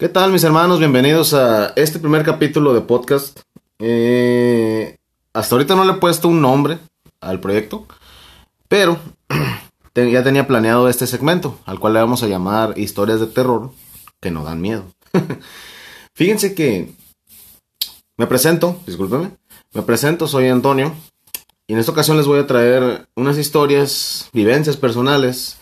¿Qué tal mis hermanos? Bienvenidos a este primer capítulo de podcast. Eh, hasta ahorita no le he puesto un nombre al proyecto, pero ya tenía planeado este segmento, al cual le vamos a llamar historias de terror que no dan miedo. Fíjense que me presento, discúlpeme, me presento, soy Antonio, y en esta ocasión les voy a traer unas historias, vivencias personales,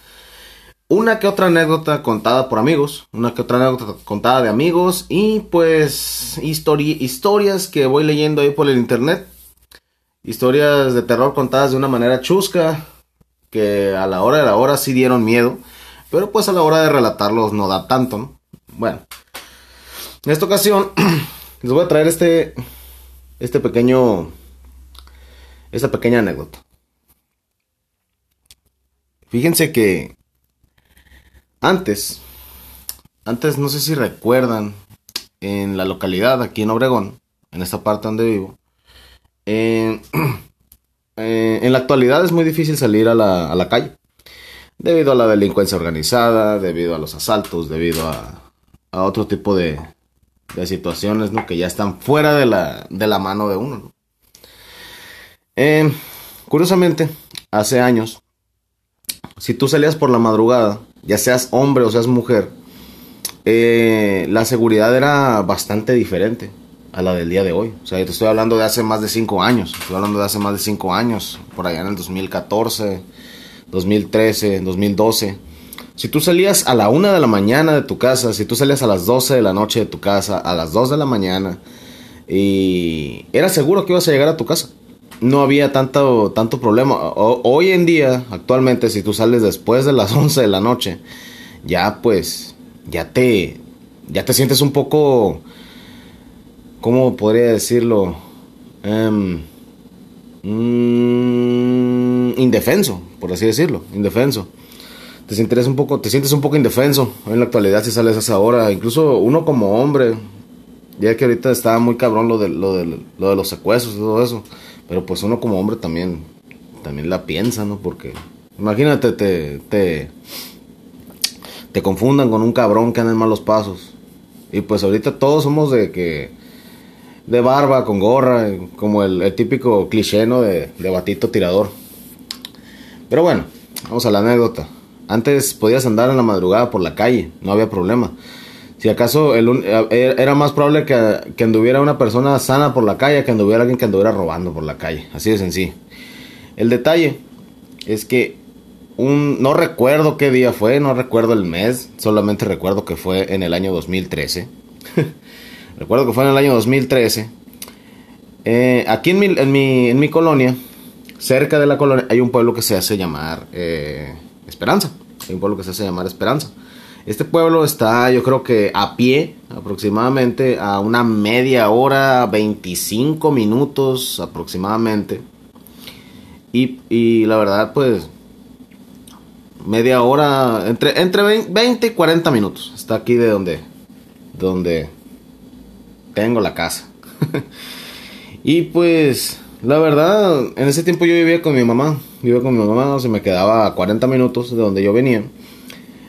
una que otra anécdota contada por amigos, una que otra anécdota contada de amigos y pues historias que voy leyendo ahí por el internet. Historias de terror contadas de una manera chusca, que a la hora de la hora sí dieron miedo, pero pues a la hora de relatarlos no da tanto, Bueno, en esta ocasión les voy a traer este, este pequeño esta pequeña anécdota. Fíjense que antes, antes no sé si recuerdan, en la localidad, aquí en Obregón, en esta parte donde vivo, eh, en la actualidad es muy difícil salir a la, calle. Debido a la delincuencia organizada, debido a los asaltos, debido a, a otro tipo de, de situaciones ¿no? que ya están fuera de la, de la mano de uno. ¿no? Eh, curiosamente, hace años, si tú salías por la madrugada, ya seas hombre o seas mujer, eh, la seguridad era bastante diferente a la del día de hoy. O sea, te estoy hablando de hace más de 5 años. Estoy hablando de hace más de 5 años, por allá en el 2014, 2013, 2012. Si tú salías a la 1 de la mañana de tu casa, si tú salías a las 12 de la noche de tu casa, a las 2 de la mañana, y era seguro que ibas a llegar a tu casa no había tanto, tanto problema. hoy en día, actualmente, si tú sales después de las 11 de la noche, ya pues, ya te, ya te sientes un poco, ¿cómo podría decirlo? Mm, indefenso, por así decirlo, indefenso. Te sientes un poco, te sientes un poco indefenso en la actualidad si sales a esa hora. Incluso uno como hombre, ya que ahorita está muy cabrón lo de, lo de, lo de los secuestros y todo eso pero pues uno como hombre también, también la piensa, ¿no? Porque imagínate, te, te, te confundan con un cabrón que anda en malos pasos. Y pues ahorita todos somos de que de barba, con gorra, como el, típico cliché, ¿no? De, de, batito tirador. Pero bueno, vamos a la anécdota. Antes podías andar en la madrugada por la calle, no había problema. Si acaso el, eh, era más probable que, anduviera una persona sana por la calle que anduviera alguien que anduviera robando por la calle. Así de sencillo. El detalle es que un, no recuerdo qué día fue, no recuerdo el mes, solamente recuerdo que fue en el año 2013. recuerdo que fue en el año 2013. Eh, aquí en mi, en, mi, en mi, colonia, cerca de la colonia, hay un pueblo que se hace llamar eh, Esperanza. Hay un pueblo que se hace llamar Esperanza. Este pueblo está, yo creo que a pie, aproximadamente a una media hora, 25 minutos aproximadamente. Y, la verdad, pues, media hora, entre, entre 20 y 40 minutos. Está aquí de donde, donde tengo la casa. y pues, la verdad, en ese tiempo yo vivía con mi mamá. Vivía con mi mamá, o sea, me quedaba a 40 minutos de donde yo venía.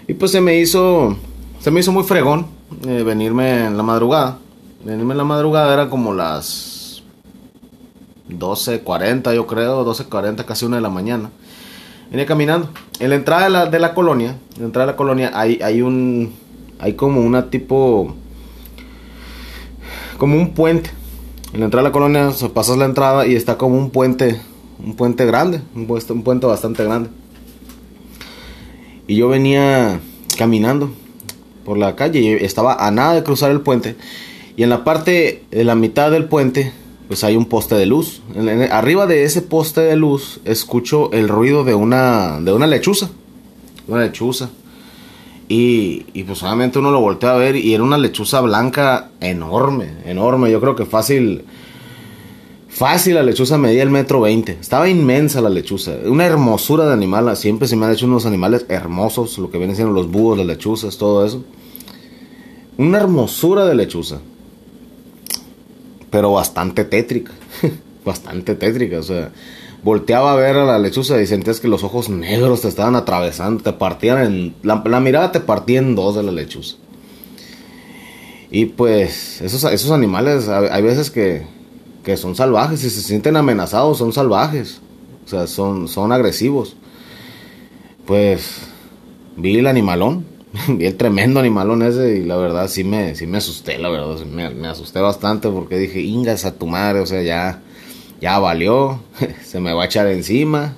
Y pues se me hizo, se me hizo muy fregón eh, venirme en la madrugada. Venirme en la madrugada era como las 12.40 yo creo, 12.40, casi una de la mañana. Venía caminando. En la entrada de la, de la colonia, en la entrada de la colonia hay, hay un, hay como una tipo, como un puente. En la entrada de la colonia pasas la entrada y está como un puente, un puente grande, un puente bastante grande. Y yo venía caminando por la calle y estaba a nada de cruzar el puente. Y en la parte de la mitad del puente, pues hay un poste de luz. arriba de ese poste de luz escucho el ruido de una, de una lechuza. Una lechuza. Y, y pues obviamente uno lo voltea a ver y era una lechuza blanca enorme, enorme. Yo creo que fácil Fácil, la lechuza medía el metro veinte. Estaba inmensa la lechuza. Una hermosura de animal. Siempre se me han hecho unos animales hermosos. Lo que vienen siendo los búhos, las lechuzas, todo eso. Una hermosura de lechuza. Pero bastante tétrica. bastante tétrica. O sea, volteaba a ver a la lechuza y sentías que los ojos negros te estaban atravesando. Te partían en. La, la mirada te partía en dos de la lechuza. Y pues esos, esos animales hay veces que, que son salvajes, y se sienten amenazados, son salvajes. O sea, son, son agresivos. Pues vi el animalón, vi el tremendo animalón ese y la verdad sí me, sí me asusté, la verdad, me, me asusté bastante porque dije, ingas a tu madre, o sea, ya, ya valió, se me va a echar encima.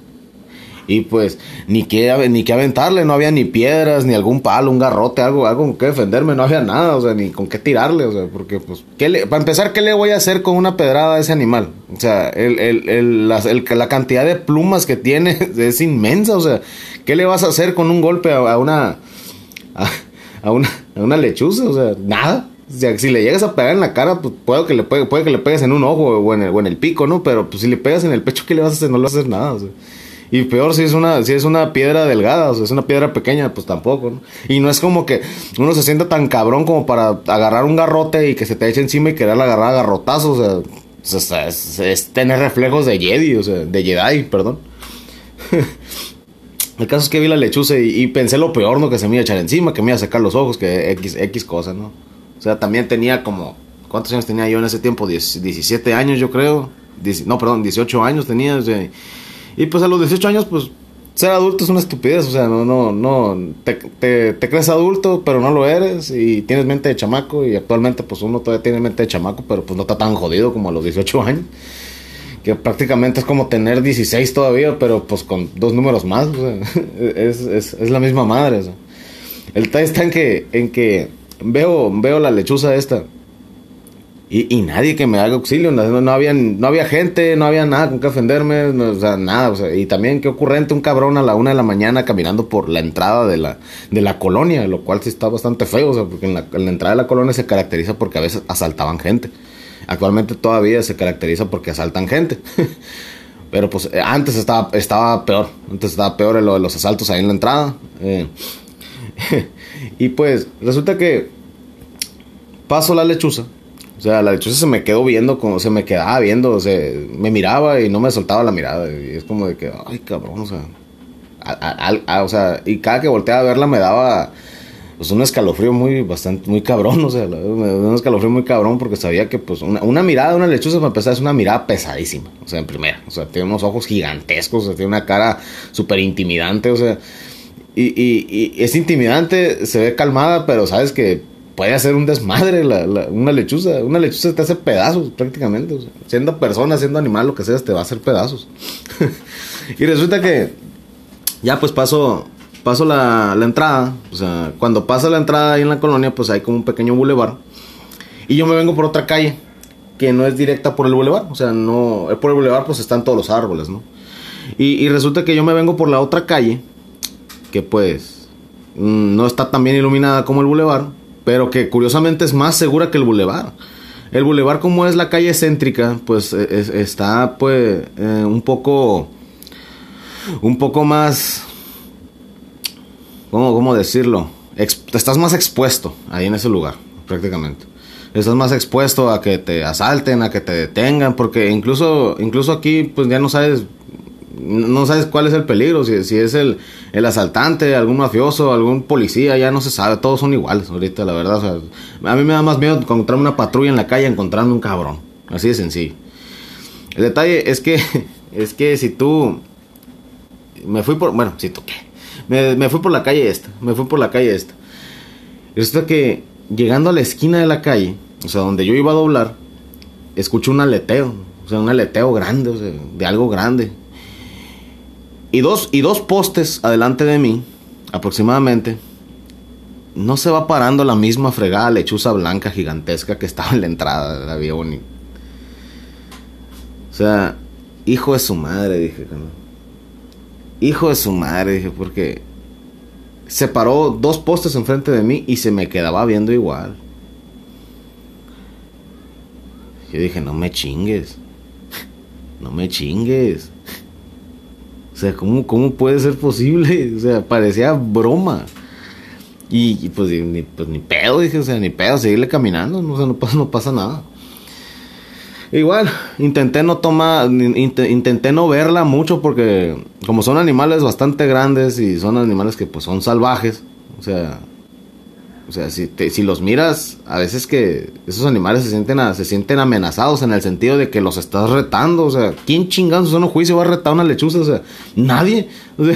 Y pues ni que, ni que aventarle, no había ni piedras, ni algún palo, un garrote, algo, algo con que defenderme, no había nada, o sea, ni con qué tirarle, o sea, porque pues, ¿qué le, para empezar, ¿qué le voy a hacer con una pedrada a ese animal? O sea, el, el, el, la, la cantidad de plumas que tiene es inmensa, o sea, ¿qué le vas a hacer con un golpe a, una, a, una, a una lechuza? O sea, nada. O sea, si le llegas a pegar en la cara, pues puede que le, puede, que le pegues en un ojo o en, el, o en el pico, ¿no? Pero pues si le pegas en el pecho, ¿qué le vas a hacer? No le vas a hacer nada, o sea. Y peor si es una, si es una piedra delgada, o sea, es una piedra pequeña, pues tampoco, ¿no? Y no es como que uno se sienta tan cabrón como para agarrar un garrote y que se te eche encima y querer agarrar a garrotazos, o sea, es, tener reflejos de Jedi, o sea, de Jedi, perdón. El caso es que vi la lechuza y, pensé lo peor, ¿no? Que se me iba a echar encima, que me iba a sacar los ojos, que X, X cosa, ¿no? O sea, también tenía como, ¿cuántos años tenía yo en ese tiempo? 17 años, yo creo. no, perdón, 18 años tenía, o sea, y pues a los 18 años, pues ser adulto es una estupidez, o sea, no, no, no, te, crees adulto, pero no lo eres y tienes mente de chamaco y actualmente pues uno todavía tiene mente de chamaco, pero pues no está tan jodido como a los 18 años, que prácticamente es como tener 16 todavía, pero pues con dos números más, o sea, es, es, es, la misma madre, o sea. El detalle está en que, en que veo, veo la lechuza esta y, y, nadie que me haga auxilio, no, no, había, no había gente, no había nada con que ofenderme, o sea, nada, o sea, y también qué ocurrente un cabrón a la una de la mañana caminando por la entrada de la, de la colonia, lo cual sí está bastante feo, o sea, porque en la, entrada de la colonia se caracteriza porque a veces asaltaban gente. Actualmente todavía se caracteriza porque asaltan gente. Pero pues eh, antes estaba, estaba peor, antes estaba peor lo de los asaltos ahí en la entrada. Eh, y pues resulta que paso la lechuza o sea, la lechuza se me quedó viendo, como se me quedaba viendo, o sea, me miraba y no me soltaba la mirada. Y es como de que, ay, cabrón, o sea. o sea, y cada que volteaba a verla me daba pues un escalofrío muy bastante muy cabrón, o sea, un escalofrío muy cabrón porque sabía que pues una, una mirada de una lechuza para empezar es una mirada pesadísima, o sea, en primera, o sea, tiene unos ojos gigantescos, o sea, tiene una cara súper intimidante, o sea, y, y, y es intimidante, se ve calmada, pero sabes que puede hacer un desmadre una lechuza. Una lechuza te hace pedazos prácticamente. siendo persona, siendo animal, lo que seas, te va a hacer pedazos. y resulta que ya pues paso, paso la, la, entrada. O sea, cuando pasa la entrada ahí en la colonia, pues hay como un pequeño bulevar. Y yo me vengo por otra calle que no es directa por el bulevar. O sea, no, por el bulevar pues están todos los árboles, ¿no? Y, y resulta que yo me vengo por la otra calle, que pues mm, no está tan bien iluminada como el bulevar pero que curiosamente es más segura que el bulevar. El bulevar como es la calle céntrica, pues e, está pues eh, un poco un poco más ¿cómo, cómo decirlo? estás más expuesto ahí en ese lugar, prácticamente. Estás más expuesto a que te asalten, a que te detengan, porque incluso incluso aquí pues ya no sabes no sabes cuál es el peligro, si, es el, el, asaltante, algún mafioso, algún policía, ya no se sabe, todos son iguales ahorita, la verdad. a mí me da más miedo encontrarme una patrulla en la calle encontrarme un cabrón, así de sencillo. El detalle es que, es que si tú, me fui por, bueno, si tú me, me fui por la calle esta, me fui por la calle esta. Resulta que llegando a la esquina de la calle, o sea, donde yo iba a doblar, escucho un aleteo, o sea, un aleteo grande, o sea, de algo grande. Y dos, y dos postes adelante de mí, aproximadamente, no se va parando la misma fregada lechuza blanca gigantesca que estaba en la entrada de la. O sea, hijo de su madre, dije. Hijo de su madre, dije, porque se paró dos postes enfrente de mí y se me quedaba viendo igual. Yo dije, no me chingues. No me chingues. O sea, ¿cómo, cómo puede ser posible? O sea, parecía broma. Y, pues, ni, pues ni pedo, dije, o sea, ni pedo, seguirle caminando, no, o sea, no, pasa, no pasa nada. Igual, intenté no tomar, intenté no verla mucho porque como son animales bastante grandes y son animales que pues son salvajes, o sea, O sea, si, si los miras, a veces que esos animales se sienten, se sienten amenazados en el sentido de que los estás retando. O sea, ¿quién chingando su juicio va a retar una lechuza? O sea, nadie. O sea,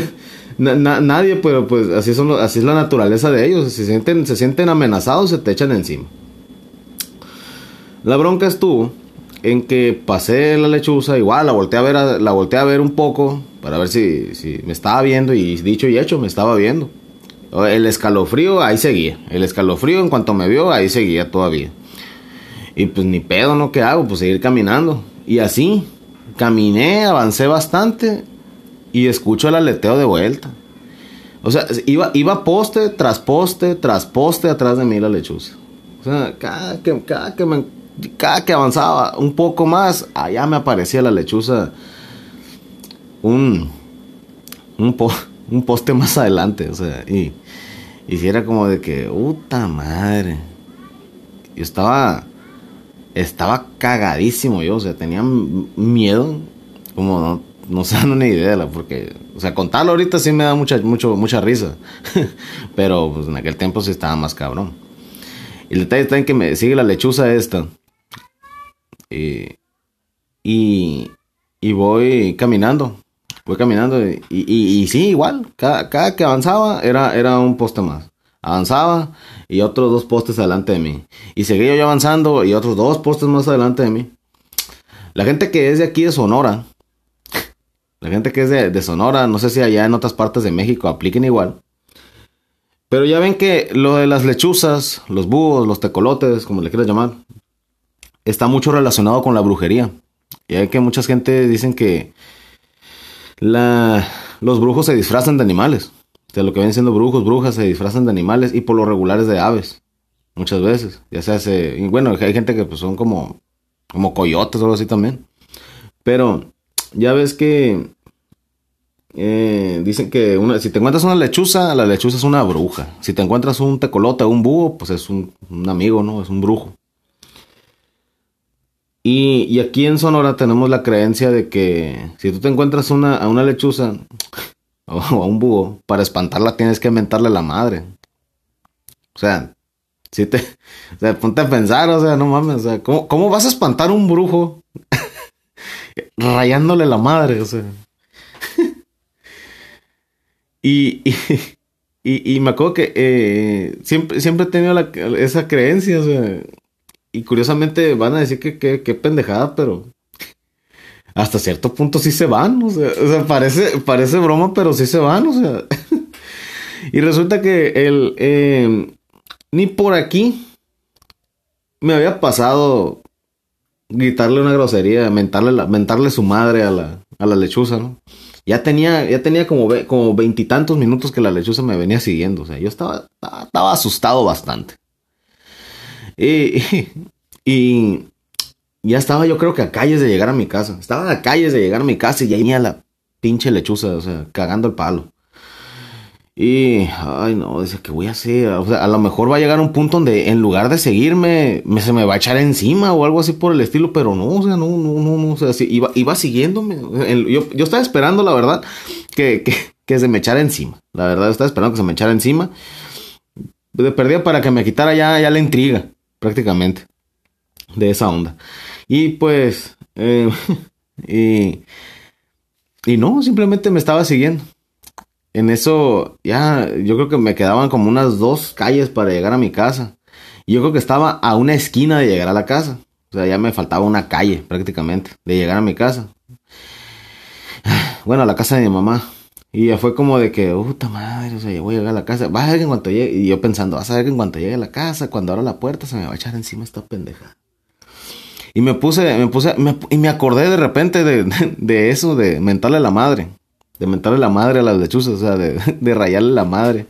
nadie, pero pues así, son, así es la naturaleza de ellos. Se sienten, se sienten amenazados, se te echan encima. La bronca estuvo en que pasé la lechuza, igual la volteé a ver, la volteé a ver un poco para ver si, si me estaba viendo y dicho y hecho me estaba viendo. El escalofrío ahí seguía. El escalofrío en cuanto me vio ahí seguía todavía. Y pues ni pedo, ¿no? ¿Qué hago? Pues seguir caminando. Y así, caminé, avancé bastante y escucho el aleteo de vuelta. O sea, iba, iba poste tras poste tras poste atrás de mí la lechuza. O sea, cada que, cada que, cada que avanzaba un poco más, allá me aparecía la lechuza un, un, un poste más adelante. O sea, y, si era como de que, puta madre. Yo estaba, estaba cagadísimo yo, o sea, tenía miedo, como no, no se dan una idea, porque, o sea, contarlo ahorita sí me da mucha, mucho, mucha risa, pero pues en aquel tiempo sí estaba más cabrón. Y el detalle está en que me sigue la lechuza esta. Y, y, y voy caminando voy caminando y, sí, igual, cada, que avanzaba era, un poste más. Avanzaba y otros dos postes adelante de mí. Y seguía yo avanzando y otros dos postes más adelante de mí. La gente que es de aquí de Sonora, la gente que es de, de Sonora, no sé si allá en otras partes de México apliquen igual. Pero ya ven que lo de las lechuzas, los búhos, los tecolotes, como le quieras llamar, está mucho relacionado con la brujería. Y hay que mucha gente dicen que la, los brujos se disfrazan de animales. O sea, lo que ven siendo brujos, brujas, se disfrazan de animales y por lo regulares de aves. Muchas veces. Ya se hace. Bueno, hay gente que pues, son como, como coyotes o algo así también. Pero ya ves que eh, dicen que una, si te encuentras una lechuza, la lechuza es una bruja. Si te encuentras un tecolote o un búho, pues es un, un amigo, ¿no? Es un brujo. Y, aquí en Sonora tenemos la creencia de que si tú te encuentras una, a una lechuza o a un búho, para espantarla tienes que mentarle la madre. O sea, si te, o sea, ponte a pensar, o sea, no mames, o sea, ¿cómo, vas a espantar a un brujo rayándole la madre? O sea. y, y, y, me acuerdo que eh, siempre, siempre he tenido esa creencia, o sea, y curiosamente van a decir que qué pendejada, pero hasta cierto punto sí se van. O sea, parece, broma, pero sí se van. O sea. y resulta que el. Em, ni por aquí me había pasado gritarle una grosería, mentarle, su madre a la, a lechuza, ¿no? Ya tenía, ya tenía como, como veintitantos minutos que la lechuza me venía siguiendo. O sea, yo estaba, estaba asustado bastante. Y, y, ya estaba yo creo que a calles de llegar a mi casa. Estaba a calles de llegar a mi casa y ya venía la pinche lechuza, o sea, cagando el palo. Y, ay no, dice, que voy a hacer? O sea, a lo mejor va a llegar un punto donde en lugar de seguirme, me, se me va a echar encima o algo así por el estilo, pero no, o sea, no, no, no, no, o sea, iba, iba siguiéndome. Yo, yo estaba esperando, la verdad, que, que, que se me echara encima. La verdad, estaba esperando que se me echara encima. De perdida para que me quitara ya, ya la intriga, prácticamente de esa onda. Y pues, eh, y, y no, simplemente me estaba siguiendo. En eso, ya, yo creo que me quedaban como unas dos calles para llegar a mi casa. Y yo creo que estaba a una esquina de llegar a la casa. O sea, ya me faltaba una calle prácticamente de llegar a mi casa. Bueno, a la casa de mi mamá. Y ya fue como de que, puta madre, o sea, yo voy a llegar a la casa. Vas a ver que en cuanto llegue, y yo pensando, vas a ver que en cuanto llegue a la casa, cuando abra la puerta, se me va a echar encima esta pendeja. Y me puse, me puse, y me acordé de repente de, eso, de mentarle a la madre. De mentarle la madre a las lechuzas, o sea, de, de rayarle la madre.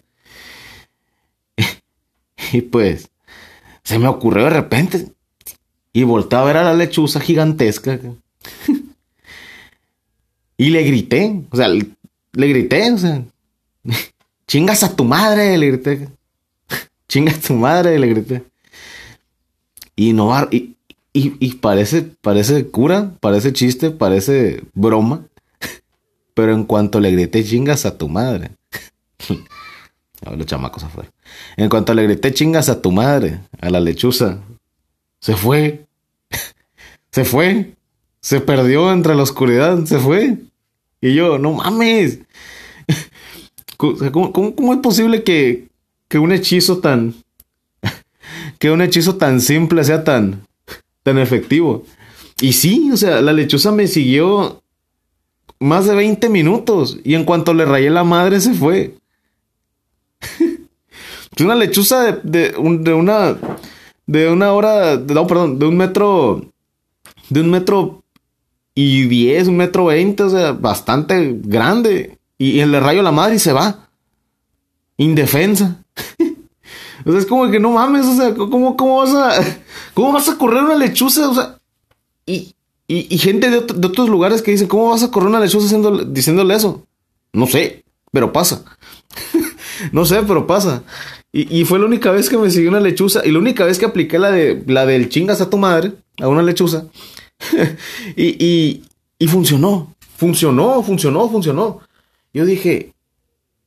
Y pues, se me ocurrió de repente. Y volteé a ver a la lechuza gigantesca. Y le grité, o sea, le, grité, o sea, chingas a tu madre, le grité. Chingas a tu madre, le grité. Y no, y, y, parece, parece cura, parece chiste, parece broma. Pero en cuanto le grité chingas a tu madre. a ver los chamacos afuera. En cuanto le grité chingas a tu madre, a la lechuza, se fue. se fue. Se perdió entre la oscuridad, se fue. Y yo, no mames. ¿Cómo, cómo es posible que, que un hechizo tan. que un hechizo tan simple sea tan. tan efectivo? Y sí, o sea, la lechuza me siguió más de 20 minutos. Y en cuanto le rayé la madre, se fue. una lechuza de, de, una. De una hora. No, perdón, de un metro. De un metro y 10, un metro 20, o sea, bastante grande. Y, le rayo la madre y se va. Indefensa. o sea, es como que no mames, o sea, ¿cómo, cómo vas a. ¿Cómo vas a correr una lechuza? O sea. Y, y, gente de, otros lugares que dicen, ¿cómo vas a correr una lechuza haciendo, diciéndole eso? No sé, pero pasa. no sé, pero pasa. Y, y, fue la única vez que me siguió una lechuza. Y la única vez que apliqué la de la del chingas a tu madre, a una lechuza. y, y, y funcionó. Funcionó, funcionó, funcionó. Yo dije,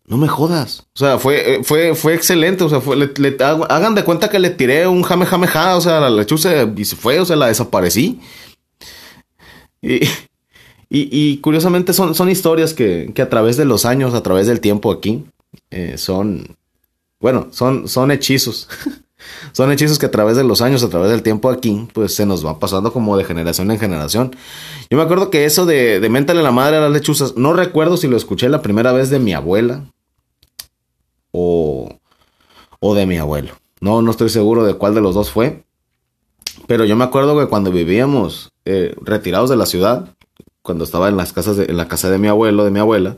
no me jodas. O sea, fue, eh, fue, fue excelente. O sea, fue, le, hagan de cuenta que le tiré un jame jame ja, o sea, la lechuza y se fue, o sea, la desaparecí. Y, y, curiosamente son, son historias que, que, a través de los años, a través del tiempo aquí, eh, son, bueno, son, son hechizos. son hechizos que a través de los años, a través del tiempo aquí, pues se nos van pasando como de generación en generación. Yo me acuerdo que eso de, de méntale la madre a las lechuzas, no recuerdo si lo escuché la primera vez de mi abuela o, o de mi abuelo. No, no estoy seguro de cuál de los dos fue. Pero yo me acuerdo que cuando vivíamos eh, retirados de la ciudad, cuando estaba en las casas de, en la casa de mi abuelo, de mi abuela,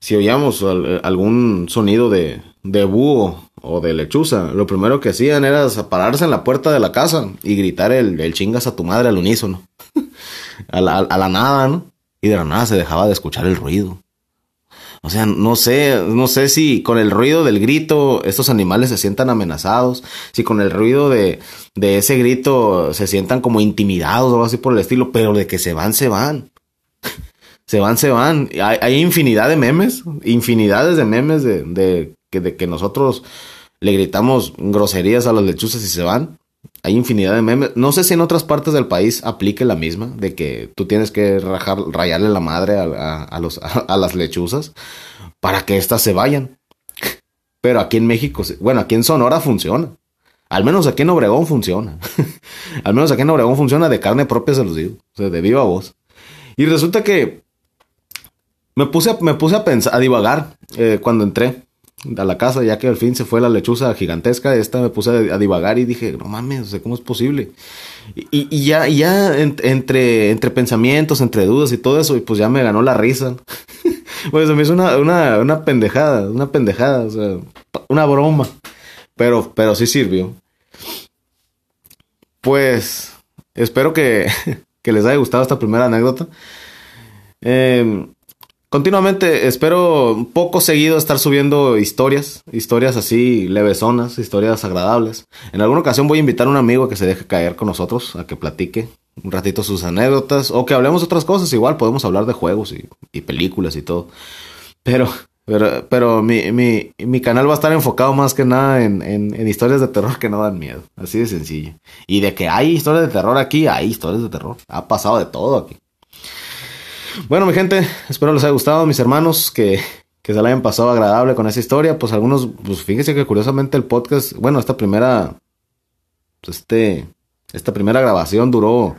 si oíamos algún sonido de, de búho o de lechuza, lo primero que hacían era pararse en la puerta de la casa y gritar el, el chingas a tu madre al unísono. a, la, a la nada, ¿no? Y de la nada se dejaba de escuchar el ruido. O sea, no sé, no sé si con el ruido del grito estos animales se sientan amenazados, si con el ruido de, de ese grito se sientan como intimidados o algo así por el estilo, pero de que se van, se van. Se van, se van. Hay, hay, infinidad de memes, infinidades de memes de, de, que, de que nosotros le gritamos groserías a las lechuzas y se van. Hay infinidad de memes. No sé si en otras partes del país aplique la misma, de que tú tienes que rajar, rayarle la madre a, los, a, las lechuzas para que éstas se vayan. Pero aquí en México, bueno, aquí en Sonora funciona. Al menos aquí en Obregón funciona. Al menos aquí en Obregón funciona de carne propia, se los digo. O sea, de viva voz. Y resulta que me puse me puse a pensar, a divagar eh, cuando entré a la casa, ya que al fin se fue la lechuza gigantesca, esta me puse a, divagar y dije, no mames, ¿cómo es posible? Y, y ya, ya entre, entre pensamientos, entre dudas y todo eso, y pues ya me ganó la risa. pues se me hizo una, una, una pendejada, una pendejada, o sea, una broma. Pero, pero sí sirvió. Pues, espero que, que les haya gustado esta primera anécdota. Eh, Continuamente espero poco seguido estar subiendo historias, historias así levesonas, historias agradables. En alguna ocasión voy a invitar a un amigo que se deje caer con nosotros, a que platique un ratito sus anécdotas o que hablemos otras cosas. Igual podemos hablar de juegos y, películas y todo. Pero, pero, pero mi, mi, mi, canal va a estar enfocado más que nada en, en historias de terror que no dan miedo. Así de sencillo. Y de que hay historias de terror aquí, hay historias de terror. Ha pasado de todo aquí. Bueno, mi gente, espero les haya gustado, mis hermanos, que, que se la hayan pasado agradable con esa historia. Pues algunos, pues fíjense que curiosamente el podcast, bueno, esta primera, pues este, esta primera grabación duró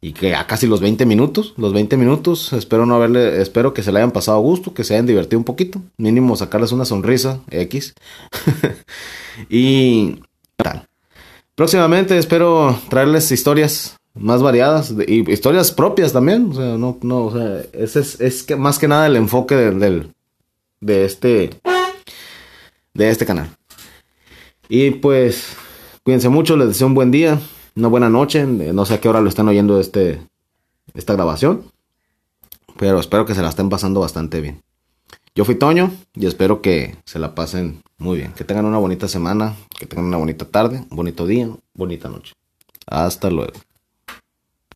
y que a casi los 20 minutos, los 20 minutos, espero no haberle, espero que se le hayan pasado a gusto, que se hayan divertido un poquito, mínimo sacarles una sonrisa X. y tal. Próximamente espero traerles historias más variadas y historias propias también. O sea, no, no, o sea, ese es, es que más que nada el enfoque del, de este, de este canal. Y pues, cuídense mucho, les deseo un buen día, una buena noche. No sé a qué hora lo están oyendo este, esta grabación, pero espero que se la estén pasando bastante bien. Yo fui Toño y espero que se la pasen muy bien. Que tengan una bonita semana, que tengan una bonita tarde, un bonito día, bonita noche. Hasta luego.